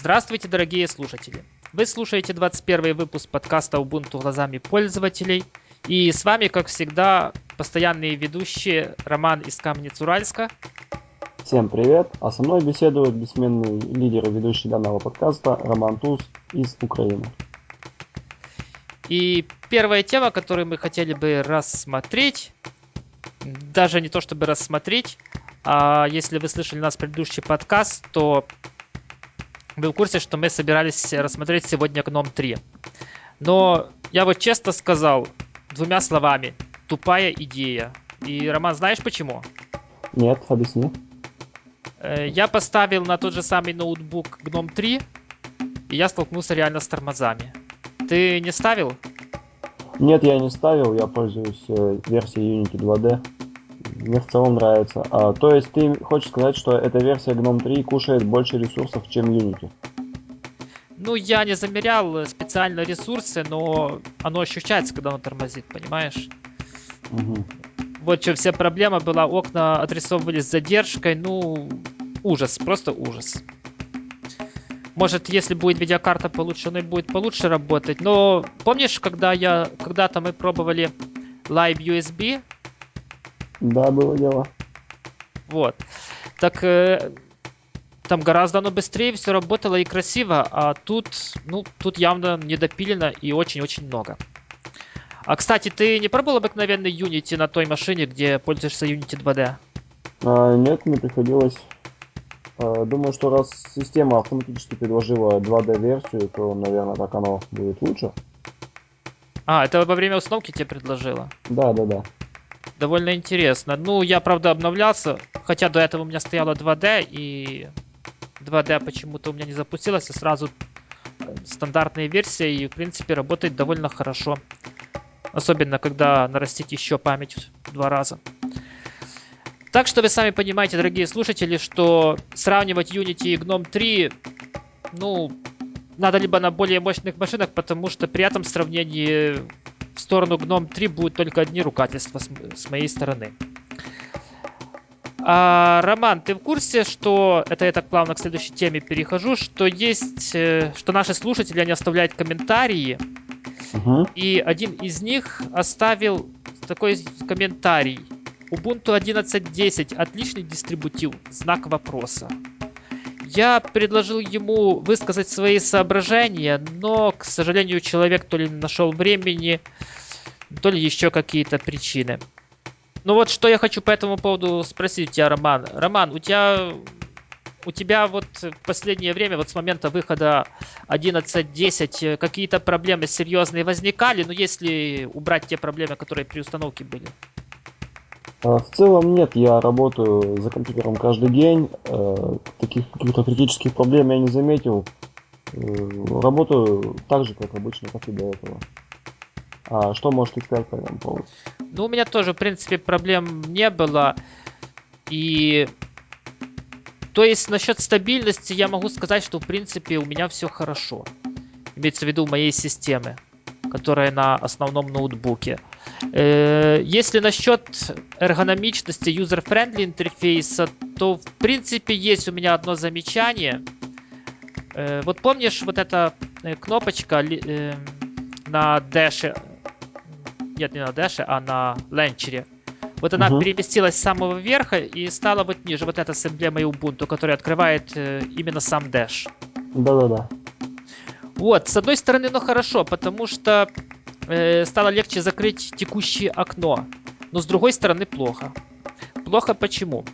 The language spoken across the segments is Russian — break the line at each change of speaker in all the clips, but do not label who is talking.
Здравствуйте, дорогие слушатели! Вы слушаете 21 выпуск подкаста Ubuntu глазами пользователей. И с вами, как всегда, постоянные ведущие Роман из Камнец-Уральска.
Всем привет! А со мной беседует бессменный лидер и ведущий данного подкаста Роман Туз из Украины.
И первая тема, которую мы хотели бы рассмотреть, даже не то чтобы рассмотреть, а если вы слышали нас предыдущий подкаст, то вы в курсе, что мы собирались рассмотреть сегодня Гном 3. Но я вот честно сказал, двумя словами, тупая идея. И, Роман, знаешь почему?
Нет, объясни.
Э, я поставил на тот же самый ноутбук Гном 3, и я столкнулся реально с тормозами. Ты не ставил?
Нет, я не ставил, я пользуюсь э, версией Unity 2D. Мне в целом нравится. А, то есть ты хочешь сказать, что эта версия GNOME 3 кушает больше ресурсов, чем Unity?
Ну, я не замерял специально ресурсы, но оно ощущается, когда оно тормозит, понимаешь? Угу. Вот что вся проблема была, окна отрисовывались с задержкой, ну, ужас, просто ужас. Может, если будет видеокарта получше, она будет получше работать. Но помнишь, когда я, когда-то мы пробовали Live USB,
да, было дело.
Вот. Так э, там гораздо оно быстрее все работало и красиво, а тут, ну, тут явно недопилено и очень-очень много. А, кстати, ты не пробовал обыкновенный Unity на той машине, где пользуешься Unity 2D?
А, нет, не приходилось. А, думаю, что раз система автоматически предложила 2D-версию, то, наверное, так оно будет лучше.
А, это во время установки тебе предложила?
Да, да, да
довольно интересно. Ну, я, правда, обновлялся, хотя до этого у меня стояло 2D, и 2D почему-то у меня не запустилось, и сразу стандартная версия, и, в принципе, работает довольно хорошо. Особенно, когда нарастить еще память в два раза. Так что вы сами понимаете, дорогие слушатели, что сравнивать Unity и GNOME 3, ну, надо либо на более мощных машинах, потому что при этом сравнении в сторону Gnome 3 будут только одни ругательства с, с моей стороны. А, Роман, ты в курсе, что это я так плавно к следующей теме перехожу, что есть, э, что наши слушатели, они оставляют комментарии, угу. и один из них оставил такой комментарий. Ubuntu 11.10 отличный дистрибутив, знак вопроса. Я предложил ему высказать свои соображения, но, к сожалению, человек то ли нашел времени, то ли еще какие-то причины. Ну вот что я хочу по этому поводу спросить у тебя, Роман. Роман, у тебя у тебя вот в последнее время, вот с момента выхода 11.10, какие-то проблемы серьезные возникали, ну если убрать те проблемы, которые при установке были?
А, в целом нет, я работаю за компьютером каждый день, э, таких каких-то критических проблем я не заметил. Э, работаю так же, как обычно, как и до этого. А что можете сказать по этому поводу?
Ну, у меня тоже, в принципе, проблем не было. И то есть насчет стабильности я могу сказать, что в принципе у меня все хорошо. Имеется в виду моей системы, которая на основном ноутбуке. Э, если насчет эргономичности, user-friendly интерфейса, то в принципе есть у меня одно замечание. Э, вот помнишь вот эта э, кнопочка на дэше, нет, не на дэше, а на ленчере. Вот она uh-huh. переместилась с самого верха и стала вот ниже. Вот эта с эмблемой Ubuntu, которая открывает именно сам Dash.
Да-да-да.
Вот, с одной стороны, ну хорошо, потому что э, стало легче закрыть текущее окно. Но с другой стороны плохо. Плохо почему?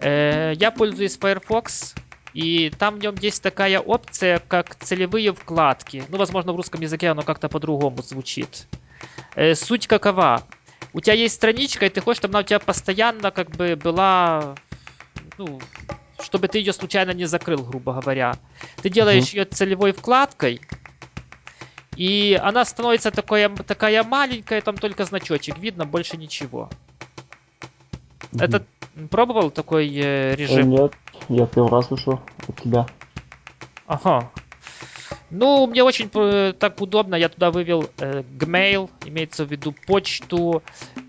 Э, я пользуюсь Firefox, и там в нем есть такая опция, как целевые вкладки. Ну, возможно, в русском языке оно как-то по-другому звучит. Э, суть какова? У тебя есть страничка, и ты хочешь, чтобы она у тебя постоянно как бы была, ну, чтобы ты ее случайно не закрыл, грубо говоря. Ты делаешь mm-hmm. ее целевой вкладкой, и она становится такая, такая маленькая, там только значочек видно, больше ничего. Mm-hmm. Это пробовал такой э, режим?
Нет, я первый раз слышу от тебя.
Ага. Ну, мне очень э, так удобно, я туда вывел э, Gmail, имеется в виду почту,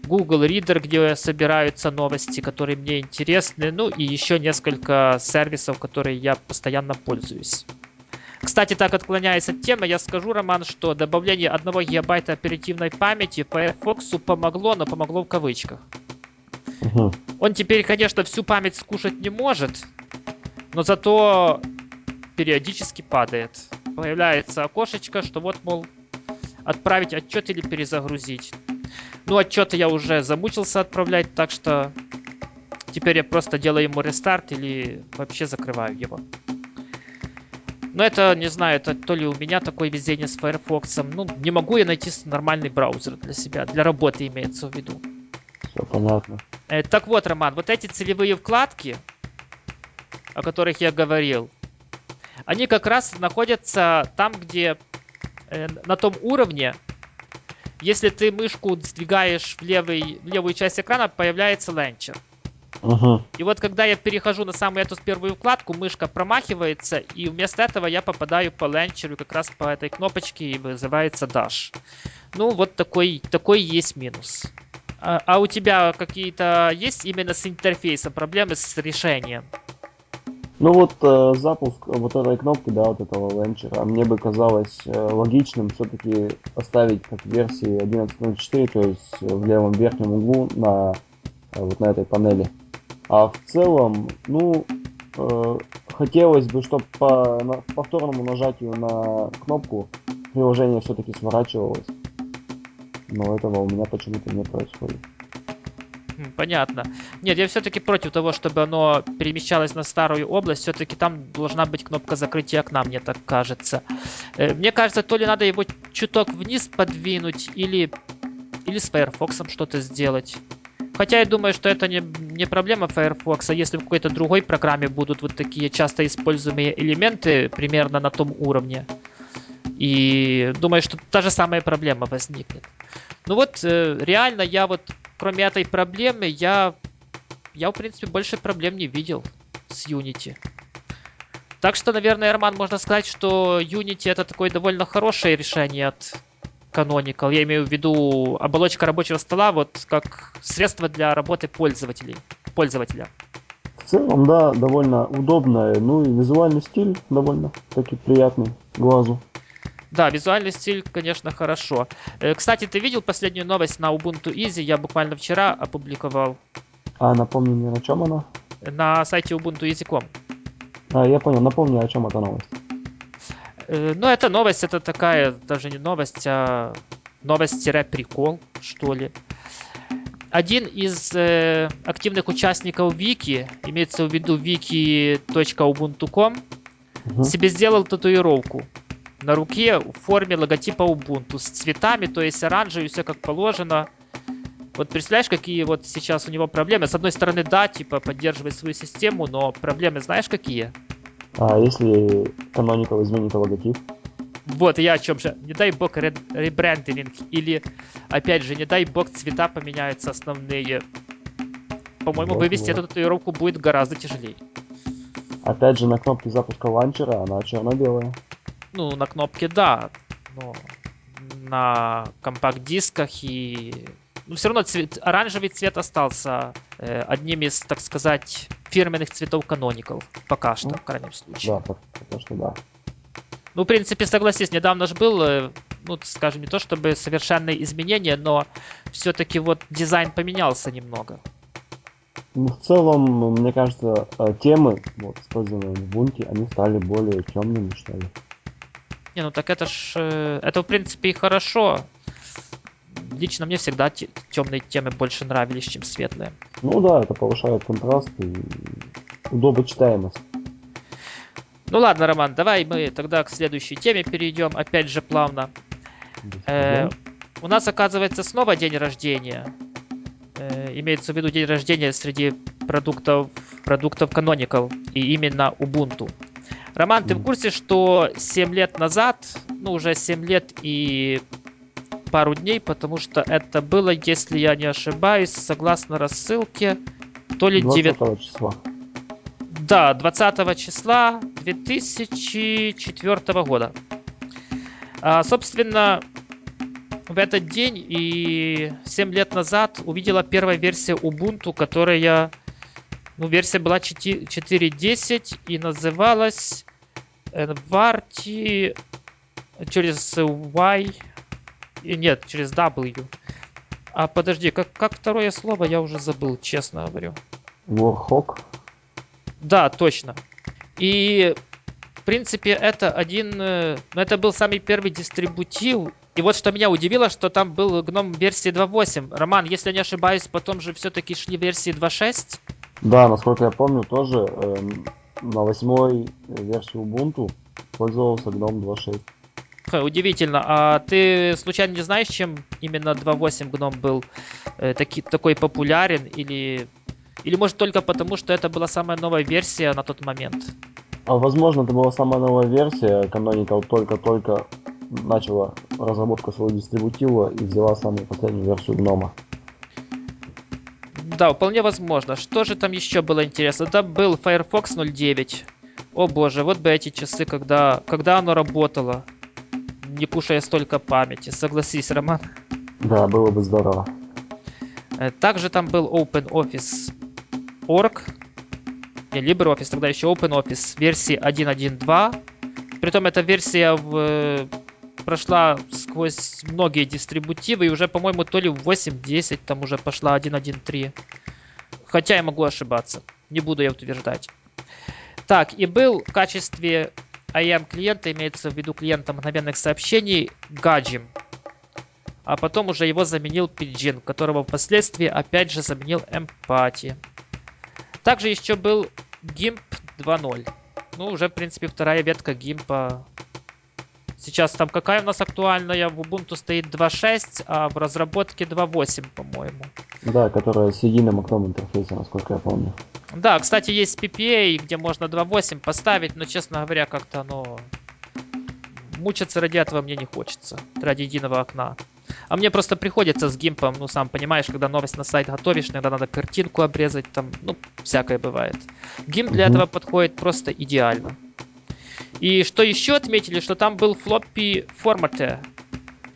Google Reader, где собираются новости, которые мне интересны, ну и еще несколько сервисов, которые я постоянно пользуюсь. Кстати, так отклоняясь от темы, я скажу, Роман, что добавление 1 гигабайта оперативной памяти Firefox помогло, но помогло в кавычках. Угу. Он теперь, конечно, всю память скушать не может, но зато периодически падает. Появляется окошечко, что вот, мол, отправить отчет или перезагрузить. Ну, отчеты я уже замучился отправлять, так что теперь я просто делаю ему рестарт или вообще закрываю его. Но это, не знаю, это то ли у меня такое везение с Firefox. Ну, не могу я найти нормальный браузер для себя, для работы имеется в виду.
Все понятно.
Э, так вот, Роман, вот эти целевые вкладки, о которых я говорил, они как раз находятся там, где э, на том уровне, если ты мышку сдвигаешь в, левый, в левую часть экрана, появляется ленчер. Угу. И вот когда я перехожу на самую эту первую вкладку, мышка промахивается, и вместо этого я попадаю по ленчеру как раз по этой кнопочке, и вызывается Dash. Ну, вот такой, такой есть минус. А, а у тебя какие-то есть именно с интерфейсом проблемы с решением?
Ну вот э, запуск вот этой кнопки, да, вот этого ленчера, мне бы казалось э, логичным все-таки оставить как версии 11.04, то есть в левом верхнем углу на э, вот на этой панели. А в целом, ну, э, хотелось бы, чтобы по на, повторному нажатию на кнопку приложение все-таки сворачивалось. Но этого у меня почему-то не происходит.
Понятно. Нет, я все-таки против того, чтобы оно перемещалось на старую область. Все-таки там должна быть кнопка закрытия окна, мне так кажется. Э, мне кажется, то ли надо его чуток вниз подвинуть, или, или с Firefox что-то сделать. Хотя я думаю, что это не, не проблема Firefox, а если в какой-то другой программе будут вот такие часто используемые элементы примерно на том уровне. И думаю, что та же самая проблема возникнет. Ну вот, э, реально, я вот, кроме этой проблемы, я, я, в принципе, больше проблем не видел с Unity. Так что, наверное, Роман, можно сказать, что Unity это такое довольно хорошее решение от Canonical. Я имею в виду оболочка рабочего стола вот как средство для работы пользователей, пользователя.
В целом, да, довольно удобная. Ну и визуальный стиль довольно таки приятный глазу.
Да, визуальный стиль, конечно, хорошо. Э, кстати, ты видел последнюю новость на Ubuntu Easy? Я буквально вчера опубликовал.
А, напомни мне, на чем она?
На сайте ubuntueasy.com.
А, я понял. Напомни, о чем эта новость.
Э, ну, эта новость, это такая, даже не новость, а новость-прикол, что ли. Один из э, активных участников Вики, имеется в виду wiki.ubuntu.com, угу. себе сделал татуировку на руке в форме логотипа Ubuntu с цветами, то есть оранжевый, все как положено. Вот представляешь, какие вот сейчас у него проблемы? С одной стороны, да, типа поддерживает свою систему, но проблемы знаешь какие?
А если Canonical изменит логотип?
Вот, я о чем же. Не дай бог ребрендинг. Или, опять же, не дай бог цвета поменяются основные. По-моему, вот, вывести вот. эту татуировку будет гораздо тяжелее.
Опять же, на кнопке запуска ланчера она черно-белая.
Ну, на кнопке да. Но на компакт-дисках и... Ну, все равно цвет, оранжевый цвет остался э, одним из, так сказать, фирменных цветов каноников. Пока что, ну, в крайнем случае.
Да, пока что да.
Ну, в принципе, согласись, недавно же был, э, ну, скажем, не то чтобы совершенные изменения, но все-таки вот дизайн поменялся немного.
Ну, в целом, мне кажется, э, темы, вот, используемые в Ubuntu, они стали более темными, что ли.
Не, ну так это ж, э, это в принципе и хорошо. Лично мне всегда темные темы больше нравились, чем светлые.
Ну да, это повышает контраст и удобочитаемость.
Ну ладно, Роман, давай мы тогда к следующей теме перейдем, опять же плавно. Э, у нас оказывается снова день рождения. Э, имеется в виду день рождения среди продуктов, продуктов Canonical и именно Ubuntu. Роман, ты в курсе, что 7 лет назад, ну уже 7 лет и пару дней, потому что это было, если я не ошибаюсь, согласно рассылке, то ли 9 числа. Да, 20 числа 2004 года. А, собственно, в этот день и 7 лет назад увидела первая версия Ubuntu, которая, ну, версия была 4.10 и называлась Envarti через Y. И нет, через W. А подожди, как, как второе слово, я уже забыл, честно говорю.
Warhawk?
Да, точно. И в принципе это один, э, ну это был самый первый дистрибутив. И вот что меня удивило, что там был гном версии 2.8. Роман, если не ошибаюсь, потом же все-таки шли версии 2.6?
Да, насколько я помню, тоже э, на восьмой версии Ubuntu пользовался гном 2.6.
Удивительно. А ты случайно не знаешь, чем именно 2.8 гном был э, таки, такой популярен? Или, или может только потому, что это была самая новая версия на тот момент?
А возможно, это была самая новая версия. Canonical только-только начала разработку своего дистрибутива и взяла самую последнюю версию гнома.
Да, вполне возможно. Что же там еще было интересно? Там был Firefox 09. О боже, вот бы эти часы, когда, когда оно работало не кушая столько памяти. Согласись, Роман?
Да, было бы здорово.
Э, также там был OpenOffice.org, не LibreOffice, тогда еще OpenOffice версии 1.1.2. Притом эта версия в, прошла сквозь многие дистрибутивы и уже, по-моему, то ли в 8.10 там уже пошла 1.1.3. Хотя я могу ошибаться. Не буду я утверждать. Так, и был в качестве IAM клиента имеется в виду клиента мгновенных сообщений Gajim. А потом уже его заменил Pidgin, которого впоследствии опять же заменил Empathy. Также еще был GIMP 2.0. Ну, уже, в принципе, вторая ветка GIMP. Сейчас там какая у нас актуальная? В Ubuntu стоит 2.6, а в разработке 2.8, по-моему.
Да, которая с единым окном интерфейса, насколько я помню.
Да, кстати, есть PPA, где можно 2.8 поставить, но, честно говоря, как-то оно... Мучиться ради этого мне не хочется, ради единого окна. А мне просто приходится с гимпом, ну, сам понимаешь, когда новость на сайт готовишь, иногда надо картинку обрезать, там, ну, всякое бывает. Гимп для угу. этого подходит просто идеально. И что еще отметили, что там был флоппи формате.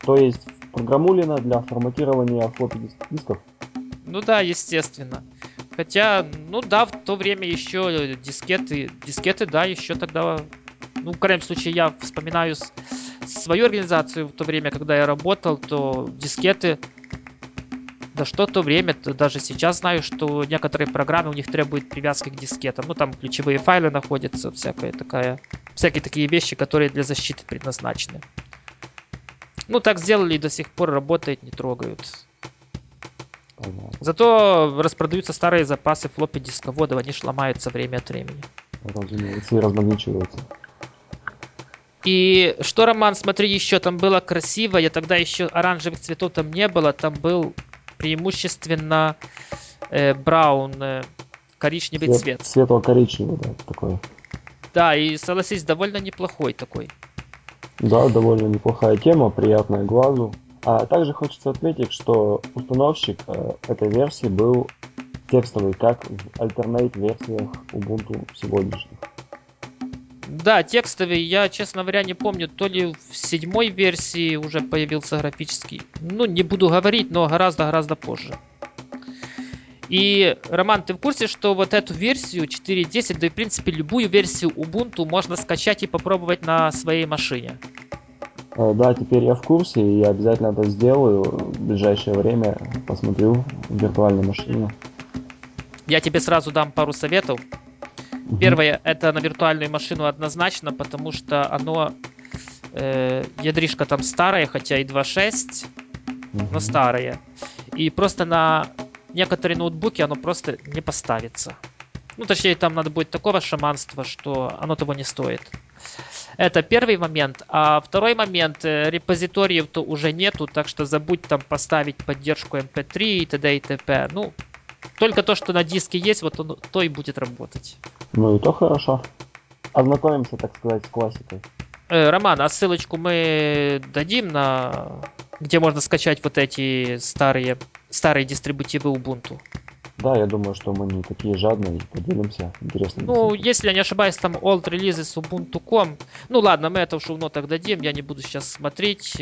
То есть программулина для форматирования флоппи дисков?
Ну да, естественно. Хотя, ну да, в то время еще дискеты, дискеты, да, еще тогда, ну, в крайнем случае, я вспоминаю свою организацию в то время, когда я работал, то дискеты, да что то время, то даже сейчас знаю, что некоторые программы у них требуют привязки к дискетам. Ну, там ключевые файлы находятся, всякая такая, всякие такие вещи, которые для защиты предназначены. Ну, так сделали и до сих пор работает, не трогают. Зато распродаются старые запасы флоппи дисководов, они ж ломаются время от времени.
Разумеется, и размагничиваются.
И что, Роман, смотри, еще там было красиво, я тогда еще оранжевых цветов там не было, там был преимущественно э, браун, э, коричневый Цвет, цвет.
Светло-коричневый, да, такой.
Да, и согласись, довольно неплохой такой.
Да, довольно неплохая тема, приятная глазу. А также хочется отметить, что установщик э, этой версии был текстовый, как в Alternate версиях Ubuntu сегодняшних.
Да, текстовый, я, честно говоря, не помню, то ли в седьмой версии уже появился графический. Ну, не буду говорить, но гораздо-гораздо позже. И, Роман, ты в курсе, что вот эту версию 4.10, да и в принципе любую версию Ubuntu можно скачать и попробовать на своей машине?
Э, да, теперь я в курсе, и я обязательно это сделаю в ближайшее время. Посмотрю в виртуальной машине.
Я тебе сразу дам пару советов. Первое, это на виртуальную машину однозначно, потому что оно э, ядришка там старая, хотя и 2.6, угу. но старая. И просто на некоторые ноутбуки оно просто не поставится. Ну, точнее, там надо будет такого шаманства, что оно того не стоит. Это первый момент. А второй момент, э, репозиториев-то уже нету, так что забудь там поставить поддержку MP3 и т.д. и т.п. Ну, только то, что на диске есть, вот он, то и будет работать.
Ну и то хорошо. Ознакомимся, так сказать, с классикой.
Э, Роман, а ссылочку мы дадим на где можно скачать вот эти старые старые дистрибутивы Ubuntu.
Да, я думаю, что мы не такие жадные поделимся интересным.
Ну, если я не ошибаюсь, там old releases ubuntu.com. Ну ладно, мы это в шоу-нотах дадим, я не буду сейчас смотреть.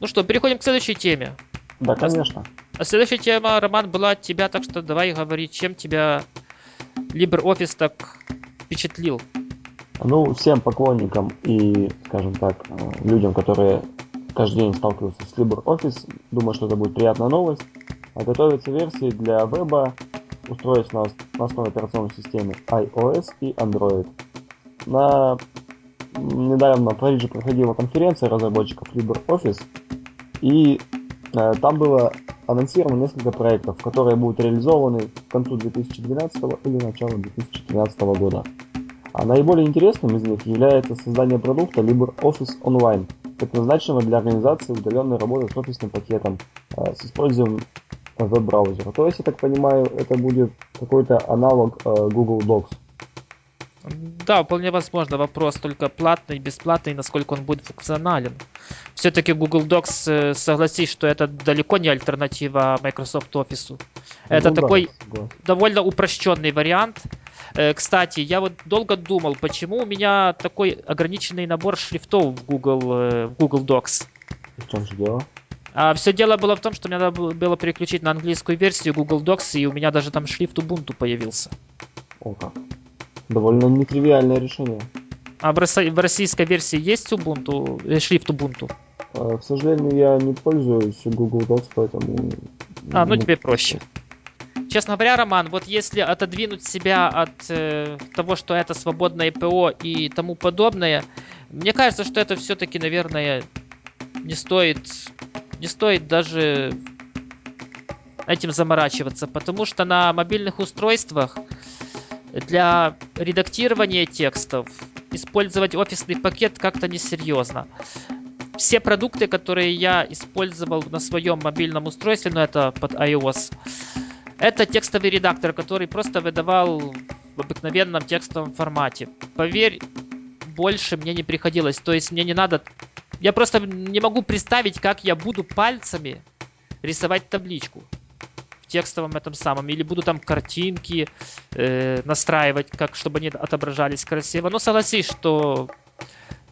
Ну что, переходим к следующей теме.
Да, конечно.
А следующая тема, Роман, была от тебя, так что давай говори, чем тебя LibreOffice так впечатлил.
Ну, всем поклонникам и, скажем так, э, людям, которые каждый день сталкиваются с LibreOffice, думаю, что это будет приятная новость. А готовятся версии для веба, устройств на, на основе операционной системы iOS и Android. На недавно в Париже проходила конференция разработчиков LibreOffice, и э, там было анонсировано несколько проектов, которые будут реализованы к концу 2012 или началу 2013 года. А наиболее интересным из них является создание продукта LibreOffice Online, предназначенного для организации удаленной работы с офисным пакетом э, с использованием веб-браузера. То есть, я так понимаю, это будет какой-то аналог э, Google Docs.
Да, вполне возможно. Вопрос только платный, бесплатный, насколько он будет функционален. Все-таки Google Docs, э, согласись, что это далеко не альтернатива Microsoft Office. Это ну, такой да, довольно упрощенный вариант. Э, кстати, я вот долго думал, почему у меня такой ограниченный набор шрифтов в Google, э, в Google Docs.
В чем же дело?
А все дело было в том, что мне надо было переключить на английскую версию Google Docs, и у меня даже там шрифт Ubuntu появился.
О как. Довольно нетривиальное решение.
А в, российской версии есть Ubuntu, э, шрифт Ubuntu?
А, к сожалению, я не пользуюсь Google Docs, поэтому...
А, ну тебе проще. Честно говоря, Роман, вот если отодвинуть себя от э, того, что это свободное ПО и тому подобное, мне кажется, что это все-таки, наверное, не стоит, не стоит даже этим заморачиваться, потому что на мобильных устройствах для редактирования текстов использовать офисный пакет как-то несерьезно. Все продукты, которые я использовал на своем мобильном устройстве, ну это под iOS, это текстовый редактор, который просто выдавал в обыкновенном текстовом формате. Поверь, больше мне не приходилось. То есть мне не надо... Я просто не могу представить, как я буду пальцами рисовать табличку текстовом этом самом, или буду там картинки э, настраивать, как чтобы они отображались красиво. Но согласись, что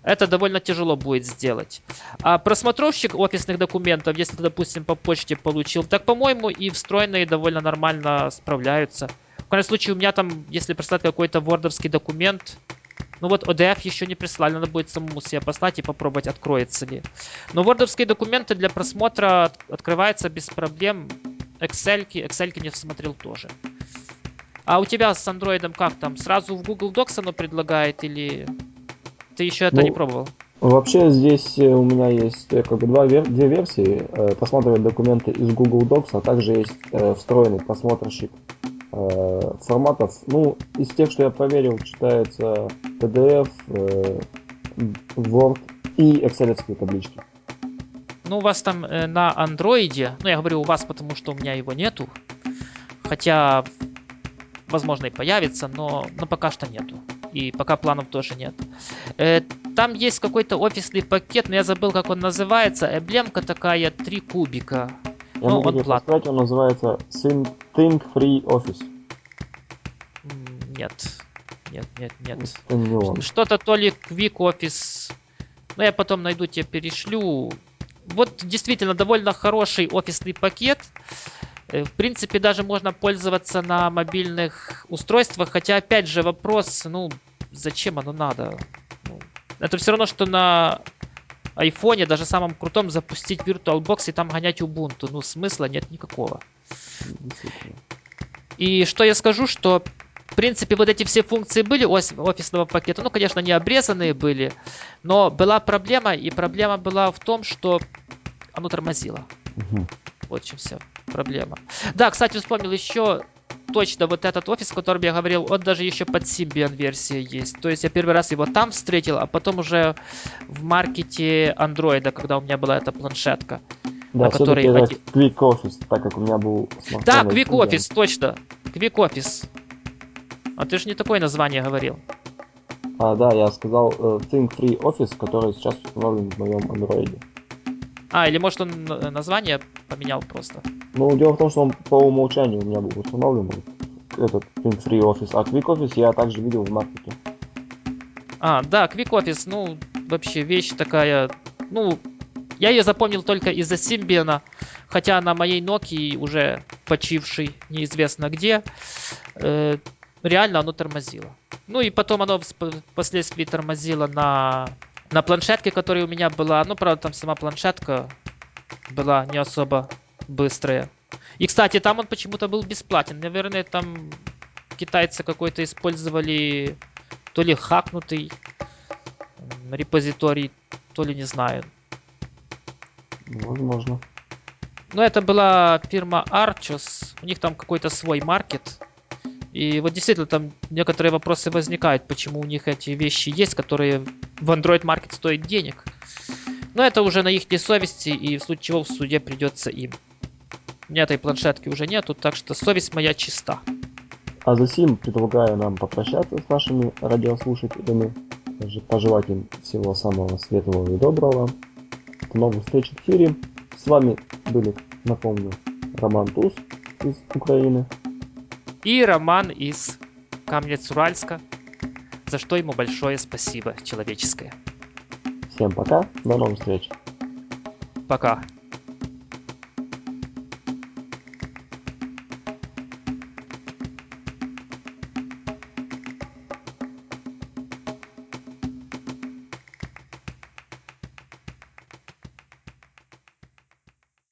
это довольно тяжело будет сделать. А просмотровщик офисных документов, если ты, допустим, по почте получил, так, по-моему, и встроенные довольно нормально справляются. В крайнем случае, у меня там, если прислать какой-то вордовский документ, ну вот ODF еще не прислали, надо будет самому себе послать и попробовать, откроется ли. Но вордовские документы для просмотра открываются без проблем. Excel, Excel не смотрел тоже. А у тебя с андроидом как там? Сразу в Google Docs оно предлагает или ты еще это ну, не пробовал?
Вообще здесь э, у меня есть э, как бы два, две версии. Э, просматривать документы из Google Docs, а также есть встроенный просмотрщик форматов. Ну, из тех, что я проверил, читается PDF, Word и Excel таблички.
Ну, у вас там э, на андроиде, ну, я говорю у вас, потому что у меня его нету. Хотя, возможно, и появится, но, но пока что нету. И пока планов тоже нет. Э, там есть какой-то офисный пакет, но я забыл, как он называется. Эмблемка такая, три кубика.
Я ну, он платный. Сказать, он называется Think Free Office.
Нет. Нет, нет, нет. Что-то то ли Quick Office. Ну, я потом найду, тебе перешлю вот действительно довольно хороший офисный пакет. Э, в принципе, даже можно пользоваться на мобильных устройствах, хотя, опять же, вопрос, ну, зачем оно надо? Ну, это все равно, что на айфоне, даже самом крутом, запустить VirtualBox и там гонять Ubuntu. Ну, смысла нет никакого. И что я скажу, что в принципе, вот эти все функции были офисного пакета. Ну, конечно, не обрезанные были, но была проблема, и проблема была в том, что оно тормозило. Угу. Вот чем все проблема. Да, кстати, вспомнил еще точно вот этот офис, о котором я говорил, он даже еще под Symbian версия есть. То есть я первый раз его там встретил, а потом уже в маркете андроида, когда у меня была эта планшетка.
Да, которой... это Quick Office, так как у меня был
Да, Quick Office, точно. Quick Office. А ты же не такое название говорил.
А, да, я сказал uh, Think Free Office, который сейчас установлен в моем андроиде.
А, или может он название поменял просто?
Ну, дело в том, что он по умолчанию у меня был установлен, этот Think Free Office, а Quick Office я также видел в маркете.
А, да, Quick Office, ну, вообще вещь такая, ну, я ее запомнил только из-за Symbian, хотя на моей Nokia уже почивший неизвестно где, э, реально оно тормозило. Ну и потом оно впоследствии тормозило на, на планшетке, которая у меня была. Ну, правда, там сама планшетка была не особо быстрая. И, кстати, там он почему-то был бесплатен. Наверное, там китайцы какой-то использовали то ли хакнутый репозиторий, то ли не знаю.
Возможно.
Но это была фирма Archos. У них там какой-то свой маркет. И вот действительно там некоторые вопросы возникают, почему у них эти вещи есть, которые в Android Market стоят денег. Но это уже на их совести, и в случае чего в суде придется им. У меня этой планшетки уже нету, так что совесть моя чиста.
А за сим предлагаю нам попрощаться с нашими радиослушателями, пожелать им всего самого светлого и доброго. До новых встреч в эфире. С вами были, напомню, Роман Туз из Украины.
И Роман из Камнец-Уральска, за что ему большое спасибо человеческое.
Всем пока, до новых встреч.
Пока.